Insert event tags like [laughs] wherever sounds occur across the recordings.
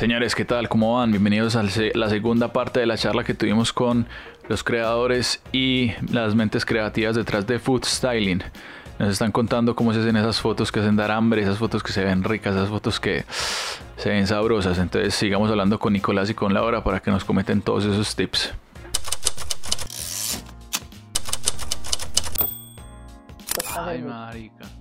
Señores, ¿qué tal? ¿Cómo van? Bienvenidos a la segunda parte de la charla que tuvimos con los creadores y las mentes creativas detrás de Food Styling. Nos están contando cómo se hacen esas fotos que hacen dar hambre, esas fotos que se ven ricas, esas fotos que se ven sabrosas. Entonces sigamos hablando con Nicolás y con Laura para que nos cometen todos esos tips. Ay, marica.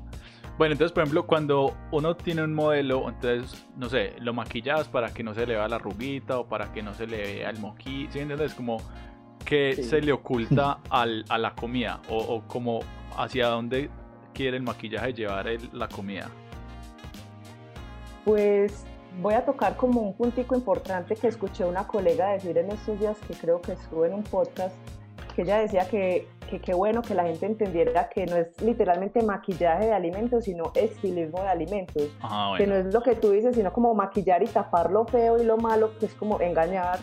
Bueno, entonces, por ejemplo, cuando uno tiene un modelo, entonces, no sé, lo maquillas para que no se le vea la rubita o para que no se le vea el moquí, ¿sí entiendes? Como que se le oculta [laughs] al, a la comida o, como hacia dónde quiere el maquillaje llevar la comida. Pues voy a tocar como un puntico importante que escuché una colega decir en estos días que creo que estuvo en un podcast, que ella decía que que qué bueno que la gente entendiera que no es literalmente maquillaje de alimentos, sino estilismo de alimentos. Que no es lo que tú dices, sino como maquillar y tapar lo feo y lo malo, que es como engañar,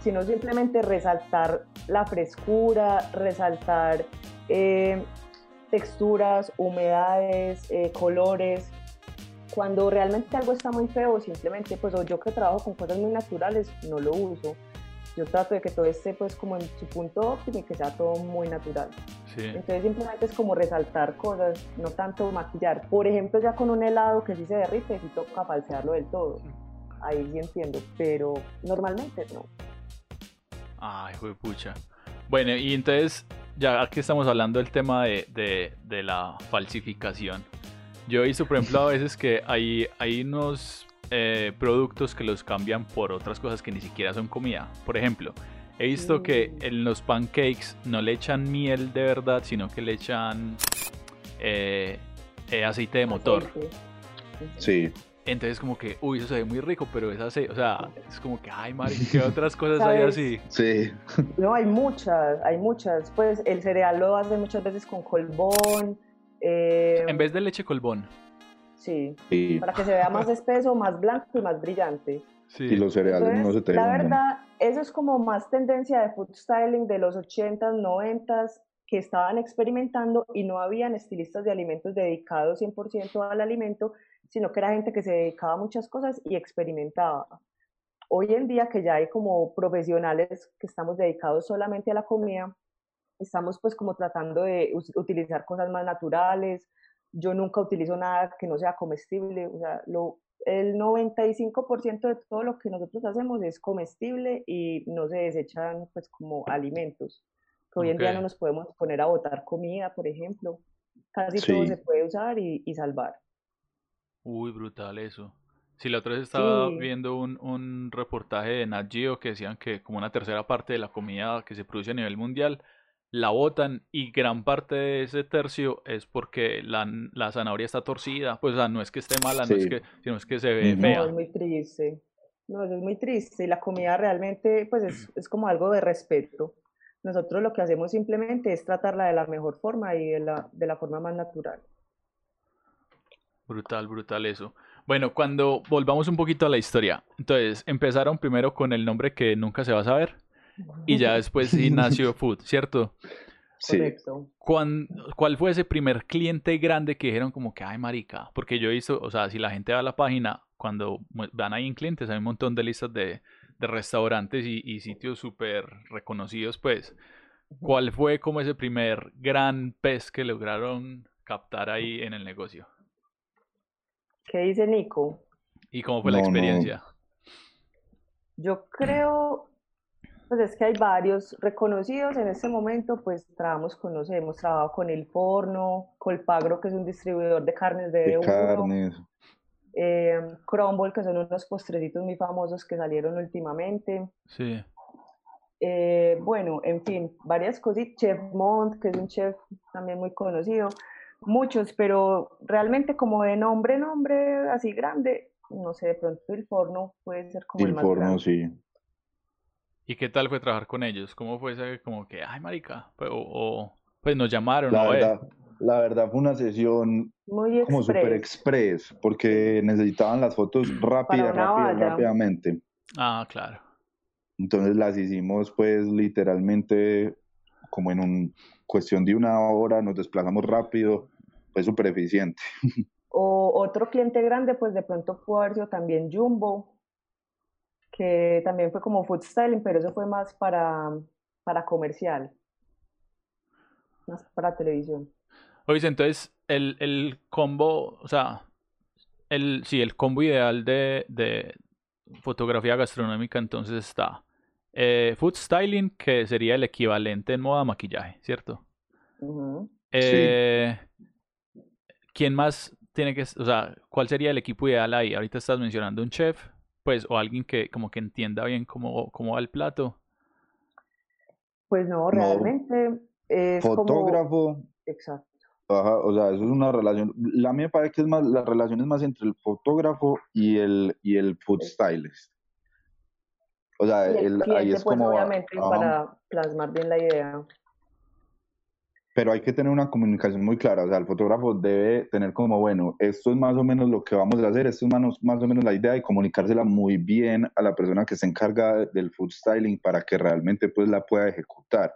sino simplemente resaltar la frescura, resaltar eh, texturas, humedades, eh, colores. Cuando realmente algo está muy feo, simplemente, pues yo que trabajo con cosas muy naturales, no lo uso yo trato de que todo esté pues como en su punto óptimo y que sea todo muy natural. Entonces simplemente es como resaltar cosas, no tanto maquillar. Por ejemplo, ya con un helado que sí se derrite, sí toca falsearlo del todo. Ahí sí entiendo, pero normalmente no. Ay, fue pucha. Bueno, y entonces, ya aquí estamos hablando del tema de, de, de la falsificación. Yo he visto, por ejemplo, a veces que hay, hay unos eh, productos que los cambian por otras cosas que ni siquiera son comida. Por ejemplo, he visto que mm. en los pancakes no le echan miel de verdad, sino que le echan eh, eh, aceite de motor. Sí. Entonces como que, uy, eso se ve muy rico, pero es aceite, o sea, es como que, ay, Mari, ¿qué otras cosas hay así? Sí. No, hay muchas, hay muchas. Pues el cereal lo hace muchas veces con colbón. en vez de leche colbón. Sí, para que se vea más espeso, más blanco y más brillante. Sí. Y los cereales no se te La verdad, eso es como más tendencia de food styling de los 80s, 90s, que estaban experimentando y no habían estilistas de alimentos dedicados 100% al alimento, sino que era gente que se dedicaba a muchas cosas y experimentaba. Hoy en día que ya hay como profesionales que estamos dedicados solamente a la comida, estamos pues como tratando de utilizar cosas más naturales, yo nunca utilizo nada que no sea comestible, o sea, lo, el 95% de todo lo que nosotros hacemos es comestible y no se desechan pues como alimentos. Que hoy en día no nos podemos poner a botar comida, por ejemplo. Casi todo se puede usar y, y, salvar. Uy, brutal eso. Si la otra vez estaba viendo un, un reportaje de Nat Geo que decían que como una tercera parte de la comida que se produce a nivel mundial la botan y gran parte de ese tercio es porque la, la zanahoria está torcida. Pues no es que esté mala, no es que, sino es que se ve fea. No, es muy triste. No, es muy triste. Y la comida realmente pues es, [clears throat] es, como algo de respeto. Nosotros lo que hacemos simplemente es tratarla de la mejor forma y de la, de la forma más natural. Brutal, brutal eso. Bueno, cuando volvamos un poquito a la historia, entonces empezaron primero con el nombre que nunca se va a saber y ya después Ignacio [laughs] Food, ¿cierto? Sí. ¿Cuál, fue ese primer cliente grande que dijeron como que, ay, marica? Porque yo he visto, o sea, si la gente va a la página, cuando van ahí en clientes, hay un montón de listas de, restaurantes y, sitios súper reconocidos, pues. ¿Cuál fue como ese primer gran pez que lograron captar ahí en el negocio? ¿Qué dice Nico? ¿Y cómo fue la experiencia? Yo creo pues es que hay varios reconocidos en este momento, pues trabajamos con, no sé, hemos trabajado con El Forno, Colpagro, que es un distribuidor de carnes de, de carnes. Eh, Crumble, que son unos postrecitos muy famosos que salieron últimamente. Sí. Eh, bueno, en fin, varias cosas. Chef Mont, que es un chef también muy conocido. Muchos, pero realmente como de nombre, nombre así grande, no sé, de pronto el forno puede ser como el, más forno, sí. ¿Y qué tal fue trabajar con ellos? ¿Cómo fue ese como que, ay, marica, o, pues nos llamaron? La, verdad, la verdad fue una sesión como super express, porque necesitaban las fotos [clears throat] rápidas, rápidas, rápidamente. Ah, claro. Entonces las hicimos pues literalmente como en un cuestión de una hora, nos desplazamos rápido, fue súper eficiente. [laughs] O otro cliente grande, pues de pronto sido también Jumbo, que también fue como food styling, pero eso fue más para, para comercial, más para televisión. Oye, entonces el, el combo, o sea, el, sí, el combo ideal de, de fotografía gastronómica entonces está eh, food styling, que sería el equivalente en moda maquillaje, ¿cierto? eh, ¿Quién más tiene que, o sea, cuál sería el equipo ideal ahí? Ahorita estás mencionando un chef, pues, o alguien que como que entienda bien cómo, cómo va el plato. Pues no, realmente es fotógrafo. Exacto. Ajá, o sea, eso es una relación. La mía parece que es más, la relación es más entre el fotógrafo y el, y el food stylist. O sea, el, ahí es pues, como. Obviamente, para plasmar bien la idea. Pero hay que tener una comunicación muy clara. O sea, el fotógrafo debe tener como, bueno, esto es más o menos lo que vamos a hacer, esto es más, más o menos la idea y comunicársela muy bien a la persona que se encarga del food styling para que realmente pues la pueda ejecutar.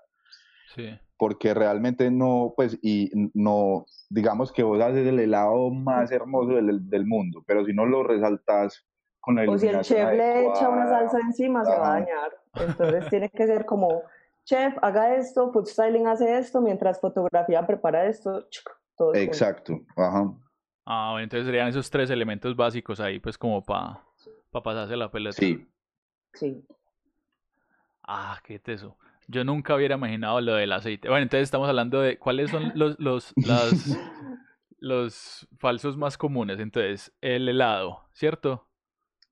Sí. Porque realmente no, pues, y no, digamos que vos haces el helado más hermoso del, del mundo, pero si no lo resaltas con la O si el chef le echa una salsa encima, se va a dañar. Entonces tiene que ser como chef, haga esto, food styling hace esto, mientras fotografía prepara esto. Todo Exacto, ajá. Ah, bueno, entonces serían esos tres elementos básicos ahí, pues como para pa pasarse la pelota. Sí. Sí. Ah, qué teso. Yo nunca hubiera imaginado lo del aceite. Bueno, entonces estamos hablando de cuáles son los, los, [laughs] las, los falsos más comunes. Entonces, el helado, ¿cierto?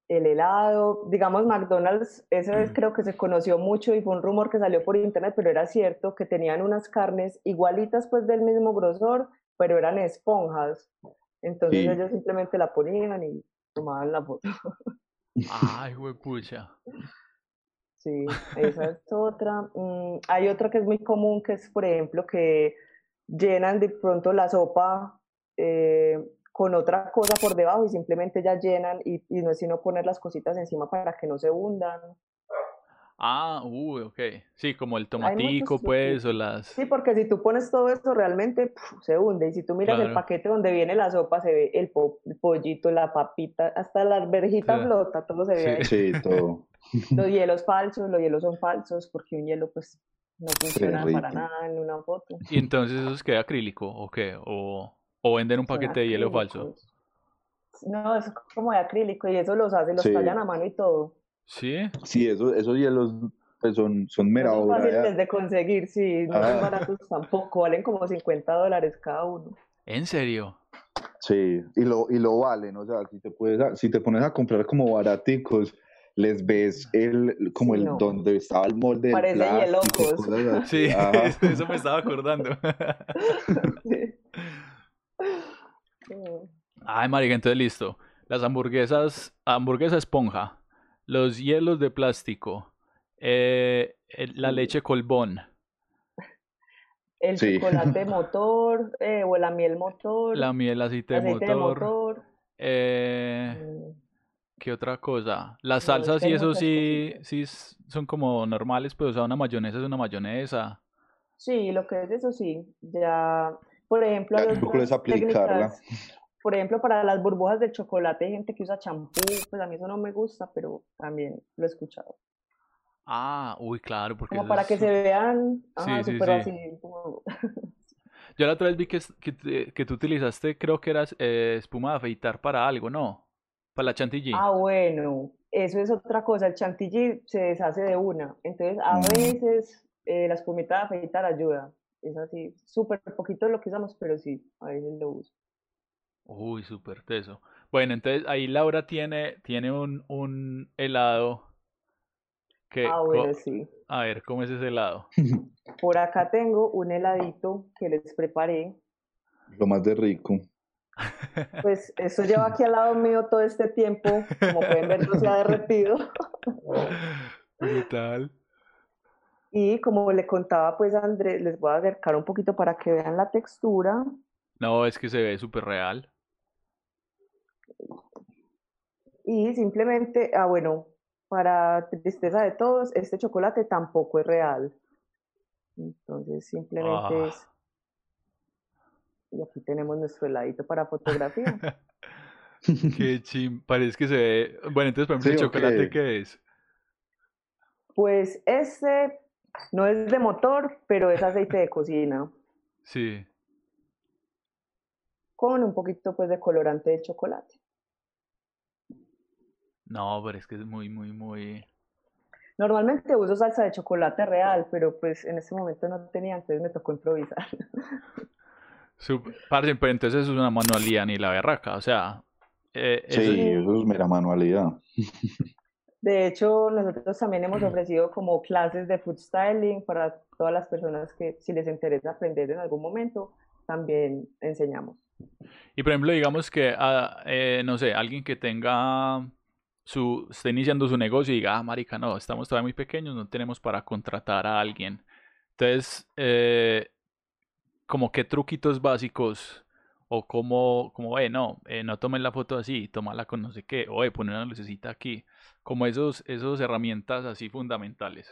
El helado, digamos McDonald's, esa vez creo que se conoció mucho y fue un rumor que salió por internet, pero era cierto que tenían unas carnes igualitas pues del mismo grosor, pero eran esponjas. Entonces ellos simplemente la ponían y tomaban la foto. [laughs] Ay, pucha. Sí, esa es otra. Mm, hay otra que es muy común, que es, por ejemplo, que llenan de pronto la sopa eh, con otra cosa por debajo y simplemente ya llenan y, no es sino poner las cositas encima para que no se hundan. Ah, uy, ok. Sí, como el tomatico, pues, o las... Sí, porque si tú pones todo esto realmente se hunde. Y si tú miras el paquete donde viene la sopa, se ve el, pollito, la papita, hasta la alberjita flota, todo se ve. Sí, todo. [laughs] Los hielos falsos, los hielos son falsos porque un hielo, pues, no funciona para nada en una foto. ¿Y entonces eso es que acrílico o qué? ¿O...? ¿O venden un paquete de hielo falso? No, es como de acrílico y eso los hace, los tallan a mano y todo. ¿Sí? Sí, eso, esos hielos pues son, son mera no son fáciles de conseguir, sí, no son ah. baratos tampoco, valen como 50 dólares cada uno. ¿En serio? Sí, y lo, y lo valen, o sea, si te, puedes, si te pones a comprar como baraticos, les ves el como el donde estaba el molde Parece del plástico, Sí, [laughs] eso me estaba acordando. sí. [laughs] Ay, marica, entonces listo. Las hamburguesas, hamburguesa esponja, los hielos de plástico, eh, la leche colbón. El chocolate [laughs] motor, eh, o la miel motor. La miel aceite, aceite motor. Eh, mm. ¿Qué otra cosa? Las salsas y eso sí, sí son como normales, pero pues, o una mayonesa es una mayonesa. Sí, lo que es eso sí, ya por ejemplo, por ejemplo, para las burbujas de chocolate hay gente que usa champú, pues a mí eso no me gusta, pero también lo he escuchado. Ah, uy, claro, porque como para que se vean ajá, sí, así. Yo la otra vez vi que, que, tú utilizaste, creo que era eh, espuma de afeitar para algo, ¿no? Para la chantilly. Ah, bueno, eso es otra cosa. El chantilly se deshace de una. Entonces, a mm. veces eh, la espumita de afeitar ayuda es así, súper poquito lo que usamos, pero sí, a veces lo uso. Uy, súper teso. Bueno, entonces ahí Laura tiene, tiene un, un helado que... Ah, bueno, sí. A ver, ¿cómo es ese helado? [laughs] Por acá tengo un heladito que les preparé. Lo más de rico. [laughs] Pues eso lleva aquí al lado mío todo este tiempo. Como pueden ver, no se ha derretido. [laughs] Brutal. Y como le contaba pues a Andrés, les voy a acercar un poquito para que vean la textura. No, es que se ve súper real. Y simplemente, ah bueno, para tristeza de todos, este chocolate tampoco es real. Entonces simplemente ah. es... Y aquí tenemos nuestro heladito para fotografía. [laughs] Qué chim, parece que se ve... Bueno, entonces, por ejemplo, ¿el chocolate qué es? Pues este no es de motor, pero es aceite de cocina. Sí. Con un poquito pues de colorante de chocolate. No, pero es que es muy, muy, muy... Normalmente uso salsa de chocolate real, pero pues en ese momento no tenía, entonces me tocó improvisar. Parce, pero entonces es una manualidad ni la berraca, o sea... Eh, sí, eso es mera manualidad. [laughs] De hecho, nosotros también hemos ofrecido como clases de food styling para todas las personas que si les interesa aprender en algún momento, también enseñamos. Y por ejemplo, digamos que, ah, eh, no sé, alguien que tenga su, esté iniciando su negocio y diga, ah, marica, no, estamos todavía muy pequeños, no tenemos para contratar a alguien. Entonces, eh, como qué truquitos básicos o como, como, eh, no, eh, no tomen la foto así, tómala con no sé qué, o eh, poner una lucecita aquí, como esos, esos herramientas así fundamentales.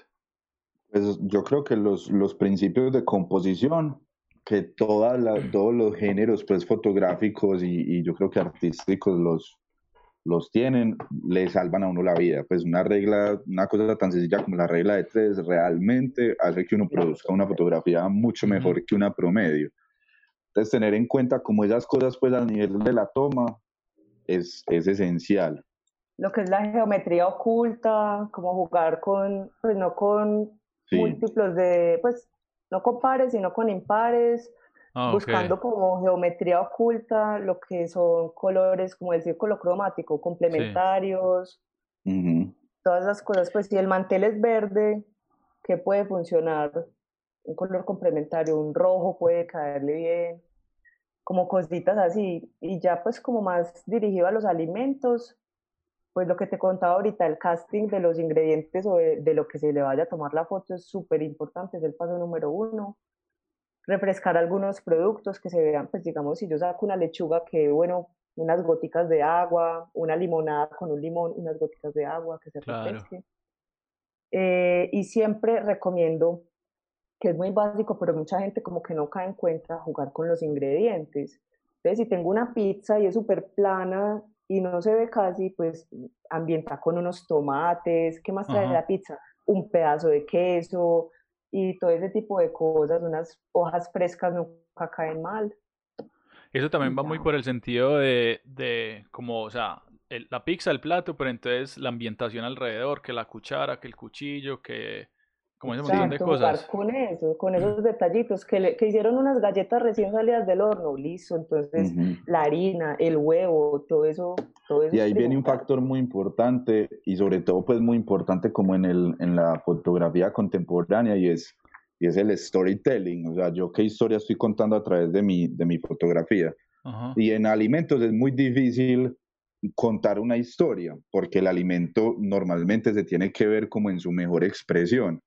Pues yo creo que los, los principios de composición, que toda la, [clears throat] todos los géneros pues fotográficos y, y yo creo que artísticos los, los tienen, le salvan a uno la vida. Pues una regla, una cosa tan sencilla como la regla de tres realmente hace que uno produzca una fotografía mucho mejor que una promedio. Entonces tener en cuenta como esas cosas pues a nivel de la toma es, es esencial. Lo que es la geometría oculta, como jugar con, pues no con múltiplos de, pues no con pares, sino con impares, Ah, buscando como geometría oculta, lo que son colores como el círculo cromático, complementarios, todas las cosas. Pues si el mantel es verde, ¿qué puede funcionar? Un color complementario, un rojo puede caerle bien, como cositas así. Y ya pues como más dirigido a los alimentos, pues lo que te contaba ahorita, el casting de los ingredientes o de, de lo que se le vaya a tomar la foto es súper importante, es el paso número uno refrescar algunos productos que se vean, pues digamos, si yo saco una lechuga que, bueno, unas goticas de agua, una limonada con un limón, unas goticas de agua que se refresque. Eh, y siempre recomiendo, que es muy básico, pero mucha gente como que no cae en cuenta jugar con los ingredientes. Entonces, si tengo una pizza y es súper plana y no se ve casi, pues ambienta con unos tomates. ¿Qué más trae la pizza? Un pedazo de queso, y todo ese tipo de cosas, unas hojas frescas nunca caen mal. Eso también va muy por el sentido de, de como, o sea, la pizza, el plato, pero entonces la ambientación alrededor, que la cuchara, que el cuchillo, que como ese montón de cosas. con eso, con esos detallitos, que, que hicieron unas galletas recién salidas del horno, listo, entonces la harina, el huevo, todo eso. Todo eso y ahí viene un factor muy importante y sobre todo pues muy importante como en, el, en la fotografía contemporánea y es, y es el storytelling, o sea, yo qué historia estoy contando a través de mi, de mi fotografía. Y en alimentos es muy difícil contar una historia, porque el alimento normalmente se tiene que ver como en su mejor expresión.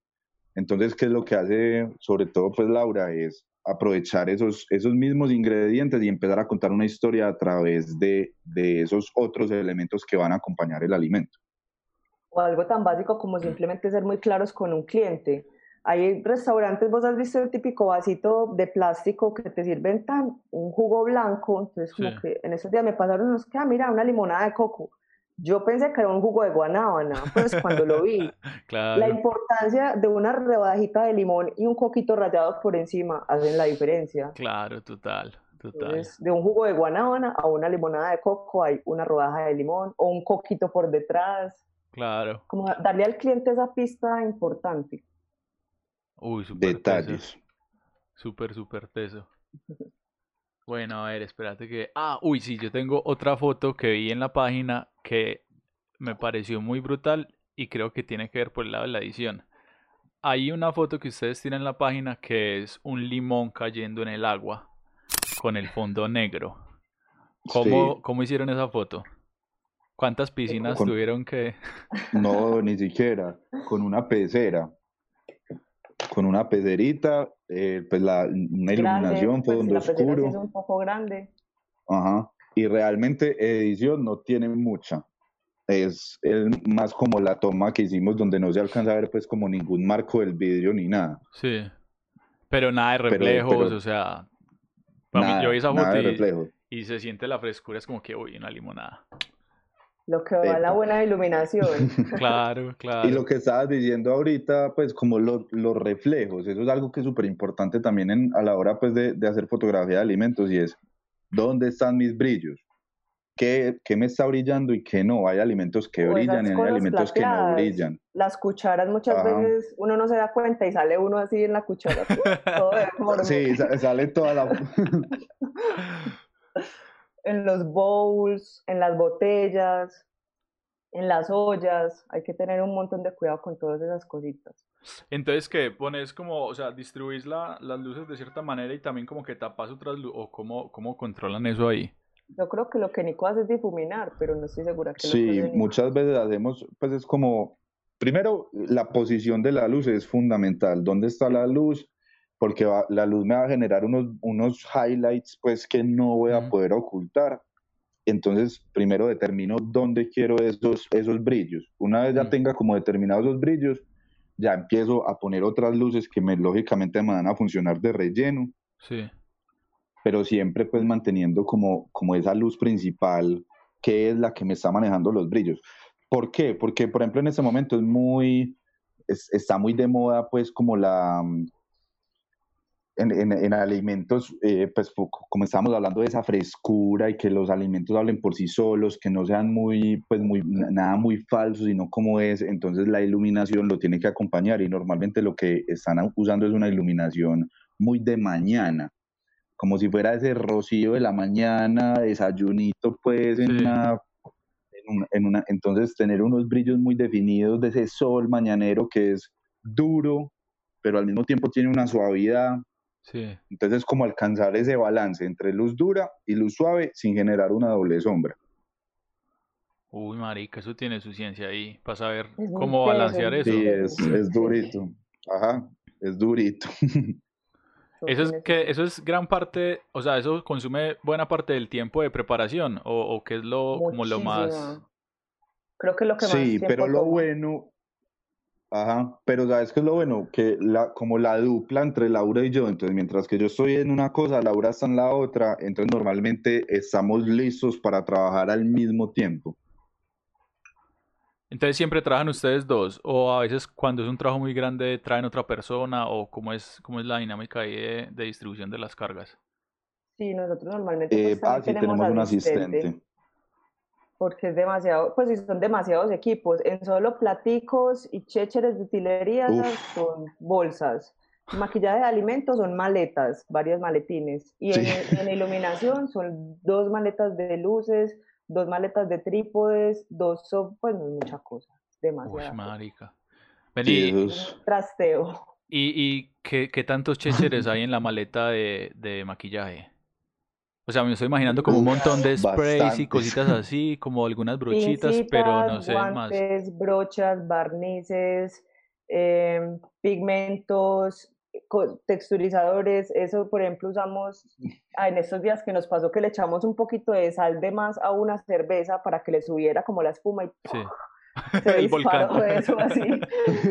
Entonces, ¿qué es lo que hace sobre todo pues Laura? Es aprovechar esos, esos mismos ingredientes y empezar a contar una historia a través de, de esos otros elementos que van a acompañar el alimento. O algo tan básico como simplemente ser muy claros con un cliente. Hay restaurantes, vos has visto el típico vasito de plástico que te sirven tan un jugo blanco, entonces como que en esos días me pasaron unos que, ah, mira, una limonada de coco yo pensé que era un jugo de guanábana, pues cuando lo vi. [laughs] La importancia de una rebajita de limón y un coquito rallado por encima hacen la diferencia. Claro, total, total. de un jugo de guanábana a una limonada de coco hay una rodaja de limón o un coquito por detrás. Claro. Como darle al cliente esa pista importante. Uy, súper Detalles. Súper, súper teso. Bueno, a ver, espérate que... Ah, uy, sí, yo tengo otra foto que vi en la página que me pareció muy brutal y creo que tiene que ver por el lado de la edición. Hay una foto que ustedes tienen en la página que es un limón cayendo en el agua con el fondo negro. ¿Cómo, ¿cómo hicieron esa foto? ¿Cuántas piscinas tuvieron que...? No, ni siquiera. Con una pecera con una pederita, eh, pues la, una iluminación, pues, fondo oscuro. es un poco grande. Ajá. Y realmente edición no tiene mucha. Es más como la toma que hicimos donde no se alcanza a ver pues como ningún marco del vidrio ni nada. Sí. Pero nada de reflejos, o sea... yo vi esa foto y, y, se siente la frescura, es como que, uy, una limonada. Lo que va a la buena iluminación. [laughs] claro, claro. Y lo que estabas diciendo ahorita, pues como los, los reflejos, eso es algo que es súper importante también en, a la hora pues de, de, hacer fotografía de alimentos y es, ¿dónde están mis brillos? ¿Qué, qué me está brillando y qué no? Hay alimentos que brillan y hay alimentos que no brillan. Las cucharas muchas veces uno no se da cuenta y sale uno así en la cuchara. [laughs] todo sí, sale toda la... [laughs] en los bowls, en las botellas, en las ollas. Hay que tener un montón de cuidado con todas esas cositas. Entonces, ¿qué? Pones como, o sea, distribuís la, las luces de cierta manera y también como que tapas otras luces, o cómo, cómo controlan eso ahí. Yo creo que lo que Nico hace es difuminar, pero no estoy segura que Sí, muchas veces hacemos, pues es como, primero, la posición de la luz es fundamental. ¿Dónde está la luz? porque la luz me va a generar unos, unos highlights pues que no voy a poder ocultar. Entonces, primero determino dónde quiero esos, esos brillos. Una vez ya tenga como determinados esos brillos, ya empiezo a poner otras luces que me, lógicamente me van a funcionar de relleno. Sí. Pero siempre pues manteniendo como, como esa luz principal que es la que me está manejando los brillos. ¿Por qué? Porque, por ejemplo, en este momento es muy, está muy de moda pues como la en, en, alimentos, eh, pues como estamos hablando de esa frescura y que los alimentos hablen por sí solos, que no sean muy, pues muy, nada muy falso, sino como es, entonces la iluminación lo tiene que acompañar y normalmente lo que están usando es una iluminación muy de mañana, como si fuera ese rocío de la mañana, desayunito pues en, una, en una, entonces tener unos brillos muy definidos de ese sol mañanero que es duro, pero al mismo tiempo tiene una suavidad Sí. Entonces, como alcanzar ese balance entre luz dura y luz suave sin generar una doble sombra. Uy, marica, eso tiene su ciencia ahí, para saber cómo balancear eso. Sí, es, es durito. Ajá, es durito. [laughs] Eso es que eso es gran parte, o sea, eso consume buena parte del tiempo de preparación o, o que es lo como lo más Creo que lo que más Sí, pero lo bueno Ajá, pero ¿sabes qué es lo bueno? Que la, como la dupla entre Laura y yo, entonces mientras que yo estoy en una cosa, Laura está en la otra, entonces normalmente estamos listos para trabajar al mismo tiempo. Entonces siempre trabajan ustedes dos, o a veces cuando es un trabajo muy grande traen otra persona, o cómo es, cómo es la dinámica ahí de, distribución de las cargas. Sí, nosotros normalmente pues, eh, ah, tenemos, un asistente porque es demasiado, pues si son demasiados equipos, en solo platicos y chécheres de utilería son bolsas, maquillaje de alimentos son maletas, varias maletines, y en, iluminación son dos maletas de luces, dos maletas de trípodes, dos, pues no es mucha cosa, demasiado. Uy, marica. Vení, trasteo. ¿Y, y qué, qué tantos chécheres hay en la maleta de, de maquillaje? O sea, me estoy imaginando como un montón de sprays y cositas así, como algunas [laughs] brochitas, pero no sé guantes, más. brochas, barnices, em, pigmentos, texturizadores. Eso, por ejemplo, usamos ah, en estos días que nos pasó que le echamos un poquito de sal de más a una cerveza para que le subiera como la espuma y sí. [laughs] se [laughs] disparó eso así.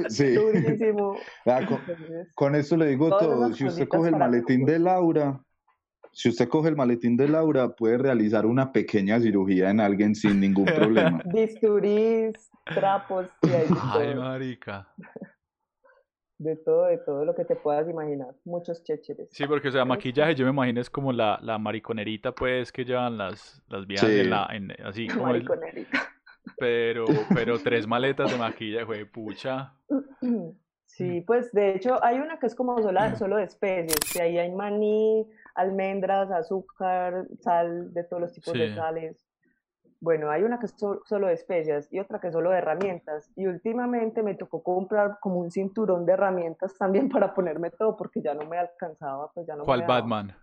Sí. Durísimo. Ah, con, con, esto le digo todo. Si usted coge el maletín de Laura si usted coge el maletín de Laura, puede realizar una pequeña cirugía en alguien sin ningún problema. [laughs] Bisturís, trapos y ahí Ay, marica. De todo, de todo lo que te puedas imaginar. Muchos chécheres. Sí, porque, o sea, maquillaje yo me imagino es como la, la mariconerita, pues, que llevan las, las viejas en la, en, así como Mariconerita. Pero, [laughs] pero tres maletas de maquillaje, güey, pucha. Sí, pues, de hecho, hay una que es como solo, solo de especies, que ahí hay maní, almendras, azúcar, sal, de todos los tipos de sales. Bueno, hay una que es solo de especias y otra que es solo de herramientas. Y últimamente me tocó comprar como un cinturón de herramientas [laughs] también para ponerme todo porque ya no me alcanzaba, pues ya no ¿Cuál Batman?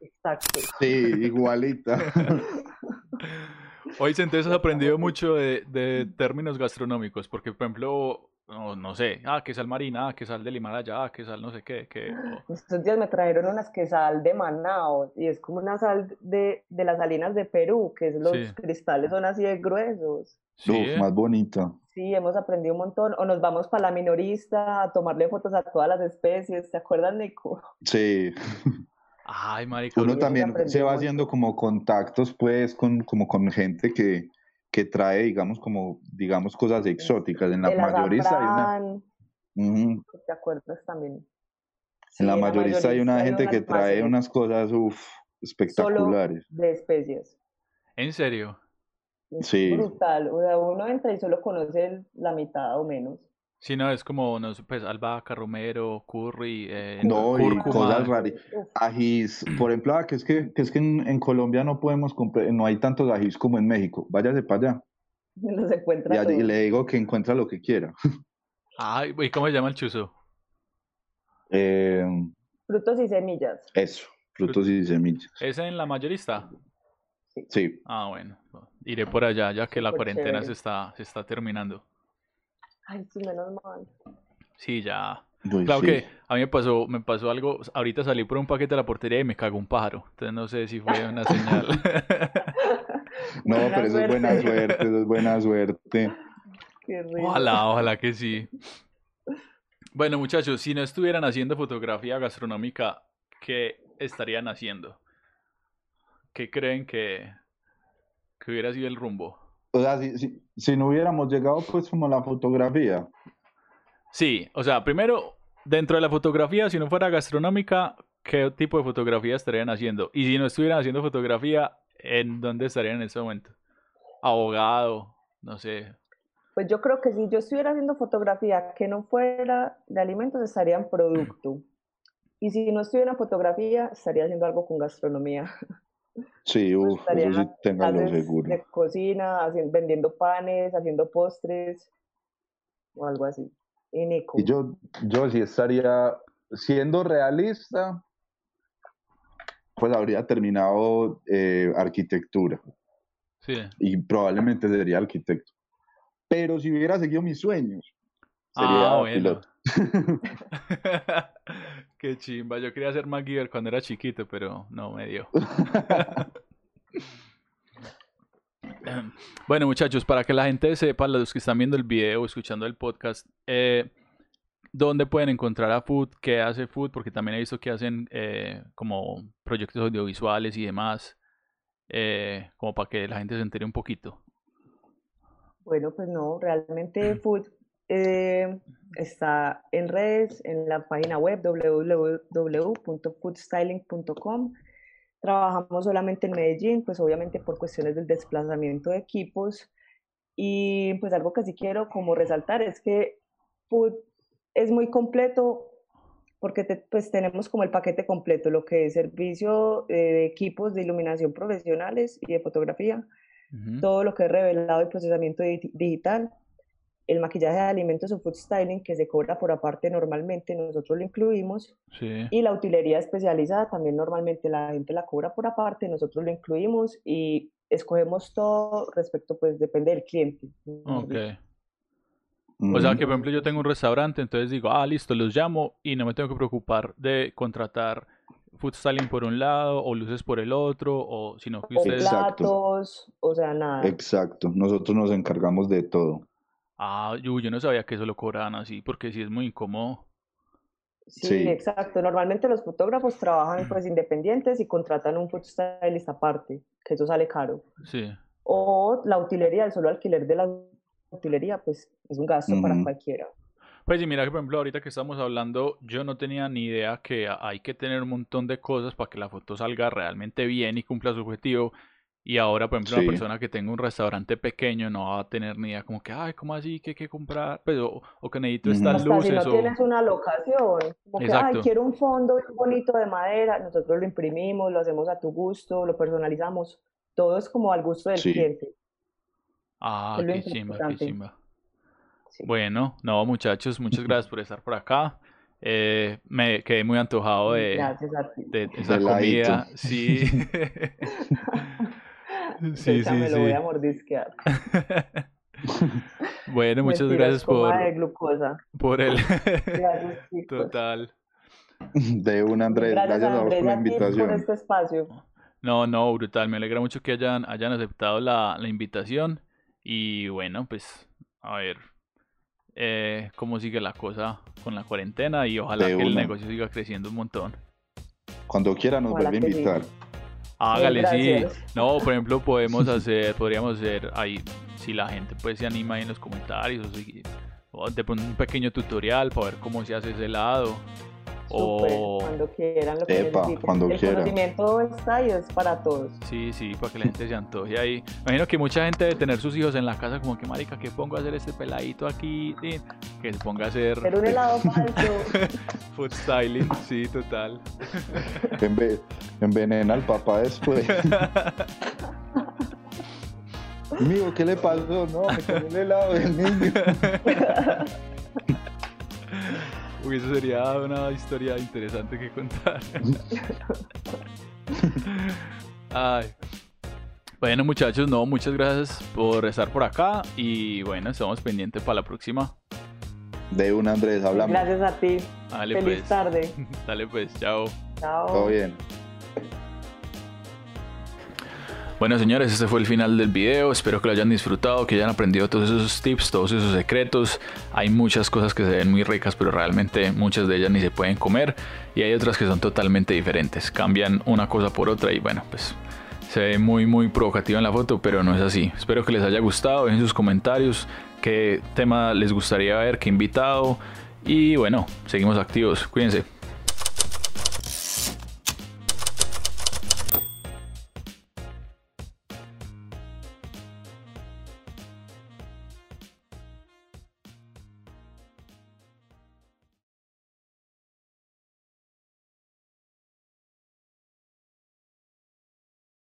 Exacto. Sí, igualita. [laughs] Hoy entonces has aprendido mucho de, de términos gastronómicos, porque por ejemplo, no, no sé, ah, que sal marina, ah, que sal del Himalaya, ah, que sal no sé qué. Que, [gasps] Estos días me trajeron unas que sal de Manao y es como una sal de, de las salinas de Perú, que es, los cristales son así de gruesos. Sí, más bonito. Sí, hemos aprendido un montón. O nos vamos para la minorista a tomarle fotos a todas las especies, ¿te acuerdas, Nico? [laughs] Sí. Ay, marica. Uno también se va haciendo como contactos, pues, con, como con gente que, que trae, digamos, como, digamos, cosas exóticas. En la mayorista hay una... azafrán, Ujú. ¿te acuerdas también? Sí, En la mayorista hay una gente que trae unas cosas, uff, espectaculares. de especies. ¿En serio? Es Sí. brutal. O sea, uno entra y solo conoce la mitad o menos. Si no, es como, no sé, pues albahaca, romero, curry, eh, No, y cúrcuma. cosas raras. Ajís, por ejemplo, ah, que es que, que, es que en, en Colombia no podemos comprar, no hay tantos ajís como en México. Váyase para allá. [laughs] los encuentra Y, allí le digo que encuentra lo que quiera. Ay, ¿y cómo se llama el chuzo? [laughs] Eh, Frutos y semillas. eso, frutos y semillas. ¿Es en la mayorista? Sí, Ah, bueno. Iré por allá ya que la cuarentena chévere. se está, se está terminando. Ay, sí, menos mal. Sí, ya. uy, Claro sí. que a mí me pasó, me pasó algo. Ahorita salí por un paquete de la portería y me cagó un pájaro. Entonces no sé si fue una señal. [laughs] No, Buena pero eso es buena suerte, eso es buena suerte. Qué rico. Ojalá, ojalá que sí. Bueno, muchachos, si no estuvieran haciendo fotografía gastronómica, ¿qué estarían haciendo? ¿Qué creen que, que hubiera sido el rumbo? O sea, si, si, si no hubiéramos llegado pues como a la fotografía, Sí, o sea, primero, dentro de la fotografía, si no fuera gastronómica, ¿qué tipo de fotografía estarían haciendo? Y si no estuvieran haciendo fotografía, ¿en dónde estarían en ese momento? Abogado, no sé. Pues yo creo que si yo estuviera haciendo fotografía que no fuera de alimentos, estaría en producto. Y si no estuviera en fotografía, estaría haciendo algo con gastronomía. [laughs] sí, [laughs] estaría eso sí, Clases seguro. de cocina, haciendo, vendiendo panes, haciendo postres o algo así. Y Nico. Y yo, yo sí estaría, siendo realista, pues habría terminado eh, arquitectura Sí. y probablemente sería arquitecto. Pero si hubiera seguido mis sueños, sería Ah, bueno. piloto. [laughs] [laughs] Qué chimba. Yo quería ser MacGyver cuando era chiquito, pero no me dio. [laughs] Bueno, muchachos, para que la gente sepa, los que están viendo el video o escuchando el podcast, eh, ¿dónde pueden encontrar a Food? ¿Qué hace Food? Porque también he visto que hacen eh, como proyectos audiovisuales y demás, eh, como para que la gente se entere un poquito. Bueno, pues no, realmente Food eh, está en redes, en la página web www.foodstyling.com. Trabajamos solamente en Medellín, pues obviamente por cuestiones del desplazamiento de equipos. Y pues algo que sí quiero como resaltar es que Food es muy completo porque te- pues tenemos como el paquete completo, lo que es servicio eh, de equipos de iluminación profesionales y de fotografía, Ujú. todo lo que es revelado y procesamiento di- digital, el maquillaje de alimentos o food styling que se cobra por aparte normalmente, nosotros lo incluimos, Sí. y la utilería especializada también normalmente la gente la cobra por aparte, nosotros lo incluimos y escogemos todo respecto, pues depende del cliente. Ok. dicho. O sea que, por ejemplo, yo tengo un restaurante, entonces digo, ah, listo, los llamo y no me tengo que preocupar de contratar food styling por un lado o luces por el otro, o sino que O ustedes... Exacto. platos, o sea, nada. Exacto, nosotros nos encargamos de todo. Ah, yo, yo no sabía que eso lo cobraban así, porque sí es muy incómodo. Sí, Sí. exacto. Normalmente los fotógrafos trabajan pues [clears throat] independientes y contratan un stylist aparte, que eso sale caro. Sí. O la utilería, el solo alquiler de la utilería, pues es un gasto para cualquiera. Pues sí, mira que por ejemplo ahorita que estamos hablando, yo no tenía ni idea que hay que tener un montón de cosas para que la foto salga realmente bien y cumpla su objetivo. Y ahora, por ejemplo, una Sí. persona que tenga un restaurante pequeño no va a tener ni idea como que, ay, ¿cómo así? ¿Qué hay que comprar? Pues, o, o que necesito estas Hasta si no luces o... tienes una locación, como que, ay, quiero un fondo bonito de madera, nosotros lo imprimimos, lo hacemos a tu gusto, lo personalizamos, todo es como al gusto del Sí. cliente. Ah, qué chimba, qué chimba. Sí. Bueno, no, muchachos, muchas [laughs] gracias por estar por acá. Eh, me quedé muy antojado de, de esa Del ladito. comida. Sí. [laughs] [laughs] [laughs] sí, sí, me lo voy sí. a mordisquear. [laughs] Bueno, [laughs] muchas gracias por, de glucosa. por el... Gracias, chicos. Total. De un Andrés, Gracias, gracias a vos por la ti por invitación. este espacio. No, no, brutal. Me alegra mucho que hayan, hayan aceptado la, la invitación. Y bueno, pues, a ver eh, cómo sigue la cosa con la cuarentena y ojalá De que el negocio siga creciendo un montón. Cuando quiera nos vuelve a que sí. Hágale, sí. No, por ejemplo, podemos hacer, podríamos hacer ahí, si la gente pues se anima ahí en los comentarios, o, de un pequeño tutorial para ver cómo se hace ese helado o... cuando quieran, lo que Epa, cuando El conocimiento está y es para todos. Sí, sí, para que la gente se antoje ahí. Imagino que mucha gente debe tener sus hijos en la casa como que, marica, que pongo a hacer este peladito aquí? Que se ponga a hacer... Hacer un helado falso. [laughs] Food styling, sí, total. [laughs] envenena al papá después. [laughs] Amigo, ¿qué le pasó? No, me quedé el helado del niño. Uy, eso sería una historia interesante que contar. [laughs] Ay. Bueno, muchachos, no, muchas gracias por estar por acá y bueno, estamos pendientes para la próxima. De un Andrés, hablamos. Gracias a ti. Feliz pues. tarde. [laughs] Dale pues, chao. Chao. Todo bien. Bueno señores, este fue el final del video, espero que lo hayan disfrutado, que hayan aprendido todos esos tips, todos esos secretos. Hay muchas cosas que se ven muy ricas, pero realmente muchas de ellas ni se pueden comer. Y hay otras que son totalmente diferentes, cambian una cosa por otra y bueno, pues se ve muy muy provocativo en la foto, pero no es así. Espero que les haya gustado, dejen sus comentarios. Qué tema les gustaría ver, qué invitado y bueno, seguimos activos, cuídense.